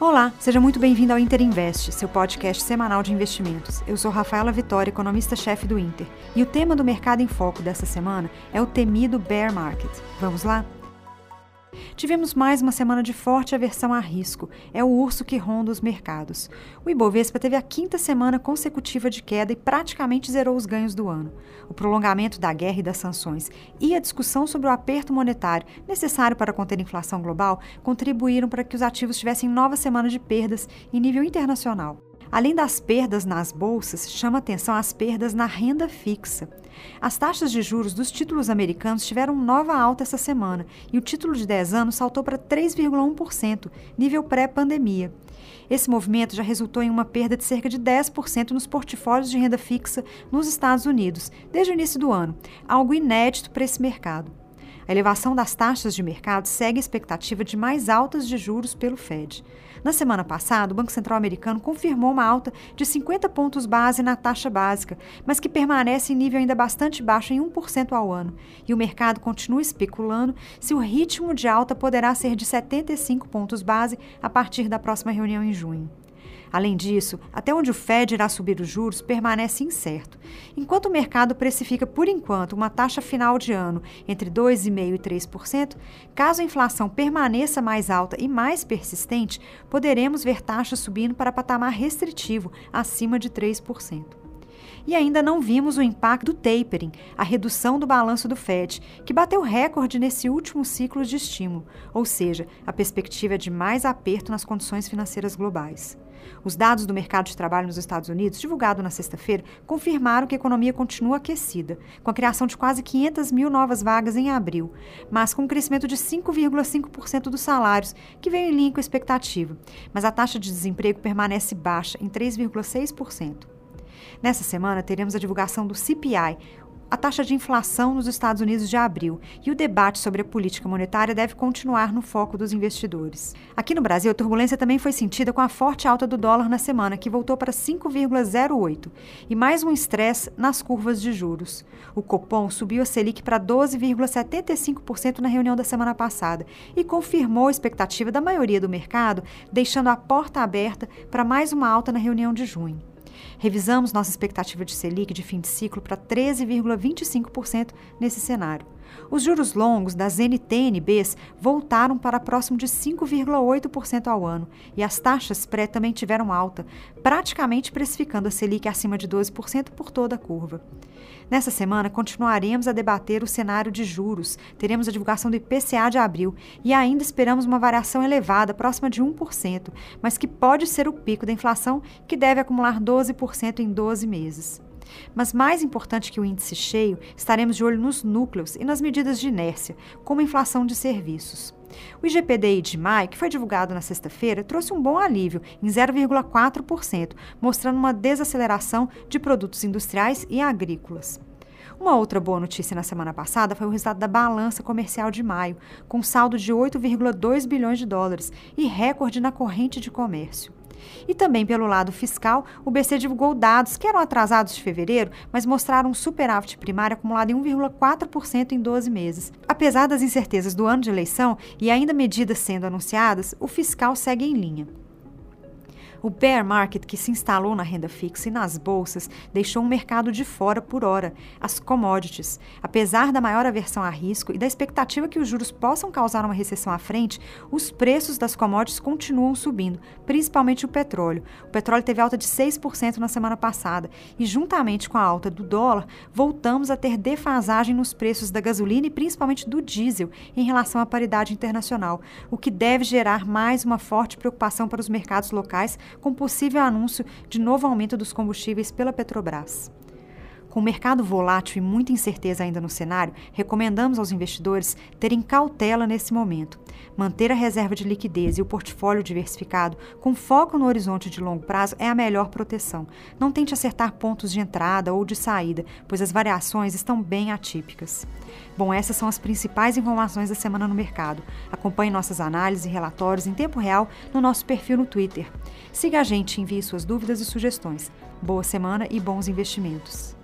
Olá, seja muito bem-vindo ao Inter Invest, seu podcast semanal de investimentos. Eu sou Rafaela Vitória, economista-chefe do Inter, e o tema do Mercado em Foco dessa semana é o temido bear market. Vamos lá? Tivemos mais uma semana de forte aversão a risco. É o urso que ronda os mercados. O Ibovespa teve a quinta semana consecutiva de queda e praticamente zerou os ganhos do ano. O prolongamento da guerra e das sanções e a discussão sobre o aperto monetário necessário para conter a inflação global contribuíram para que os ativos tivessem nova semana de perdas em nível internacional. Além das perdas nas bolsas, chama atenção as perdas na renda fixa. As taxas de juros dos títulos americanos tiveram nova alta essa semana e o título de 10 anos saltou para 3,1%, nível pré-pandemia. Esse movimento já resultou em uma perda de cerca de 10% nos portfólios de renda fixa nos Estados Unidos desde o início do ano, algo inédito para esse mercado. A elevação das taxas de mercado segue a expectativa de mais altas de juros pelo Fed. Na semana passada, o Banco Central americano confirmou uma alta de 50 pontos base na taxa básica, mas que permanece em nível ainda bastante baixo em 1% ao ano. E o mercado continua especulando se o ritmo de alta poderá ser de 75 pontos base a partir da próxima reunião em junho. Além disso, até onde o Fed irá subir os juros permanece incerto. Enquanto o mercado precifica por enquanto uma taxa final de ano entre 2,5% e 3%, caso a inflação permaneça mais alta e mais persistente, poderemos ver taxas subindo para patamar restritivo acima de 3%. E ainda não vimos o impacto do tapering, a redução do balanço do Fed, que bateu recorde nesse último ciclo de estímulo, ou seja, a perspectiva de mais aperto nas condições financeiras globais. Os dados do mercado de trabalho nos Estados Unidos, divulgado na sexta-feira, confirmaram que a economia continua aquecida, com a criação de quase 500 mil novas vagas em abril, mas com um crescimento de 5,5% dos salários, que veio em linha com a expectativa. Mas a taxa de desemprego permanece baixa, em 3,6%. Nessa semana, teremos a divulgação do CPI, a taxa de inflação nos Estados Unidos de abril e o debate sobre a política monetária deve continuar no foco dos investidores. Aqui no Brasil, a turbulência também foi sentida com a forte alta do dólar na semana, que voltou para 5,08, e mais um estresse nas curvas de juros. O Copom subiu a Selic para 12,75% na reunião da semana passada e confirmou a expectativa da maioria do mercado, deixando a porta aberta para mais uma alta na reunião de junho. Revisamos nossa expectativa de Selic de fim de ciclo para 13,25% nesse cenário. Os juros longos das NTNBs voltaram para próximo de 5,8% ao ano e as taxas pré também tiveram alta, praticamente precificando a Selic acima de 12% por toda a curva. Nessa semana, continuaremos a debater o cenário de juros, teremos a divulgação do IPCA de abril e ainda esperamos uma variação elevada, próxima de 1%, mas que pode ser o pico da inflação, que deve acumular 12% em 12 meses. Mas mais importante que o índice cheio, estaremos de olho nos núcleos e nas medidas de inércia, como a inflação de serviços. O IGPDI de maio, que foi divulgado na sexta-feira, trouxe um bom alívio, em 0,4%, mostrando uma desaceleração de produtos industriais e agrícolas. Uma outra boa notícia na semana passada foi o resultado da balança comercial de maio, com saldo de 8,2 bilhões de dólares e recorde na corrente de comércio. E também pelo lado fiscal, o BC divulgou dados que eram atrasados de fevereiro, mas mostraram um superávit primário acumulado em 1,4% em 12 meses. Apesar das incertezas do ano de eleição e ainda medidas sendo anunciadas, o fiscal segue em linha. O bear market que se instalou na renda fixa e nas bolsas deixou um mercado de fora por hora, as commodities. Apesar da maior aversão a risco e da expectativa que os juros possam causar uma recessão à frente, os preços das commodities continuam subindo, principalmente o petróleo. O petróleo teve alta de 6% na semana passada e, juntamente com a alta do dólar, voltamos a ter defasagem nos preços da gasolina e principalmente do diesel em relação à paridade internacional, o que deve gerar mais uma forte preocupação para os mercados locais com possível anúncio de novo aumento dos combustíveis pela Petrobras. Com o mercado volátil e muita incerteza ainda no cenário, recomendamos aos investidores terem cautela nesse momento. Manter a reserva de liquidez e o portfólio diversificado com foco no horizonte de longo prazo é a melhor proteção. Não tente acertar pontos de entrada ou de saída, pois as variações estão bem atípicas. Bom, essas são as principais informações da semana no mercado. Acompanhe nossas análises e relatórios em tempo real no nosso perfil no Twitter. Siga a gente e envie suas dúvidas e sugestões. Boa semana e bons investimentos.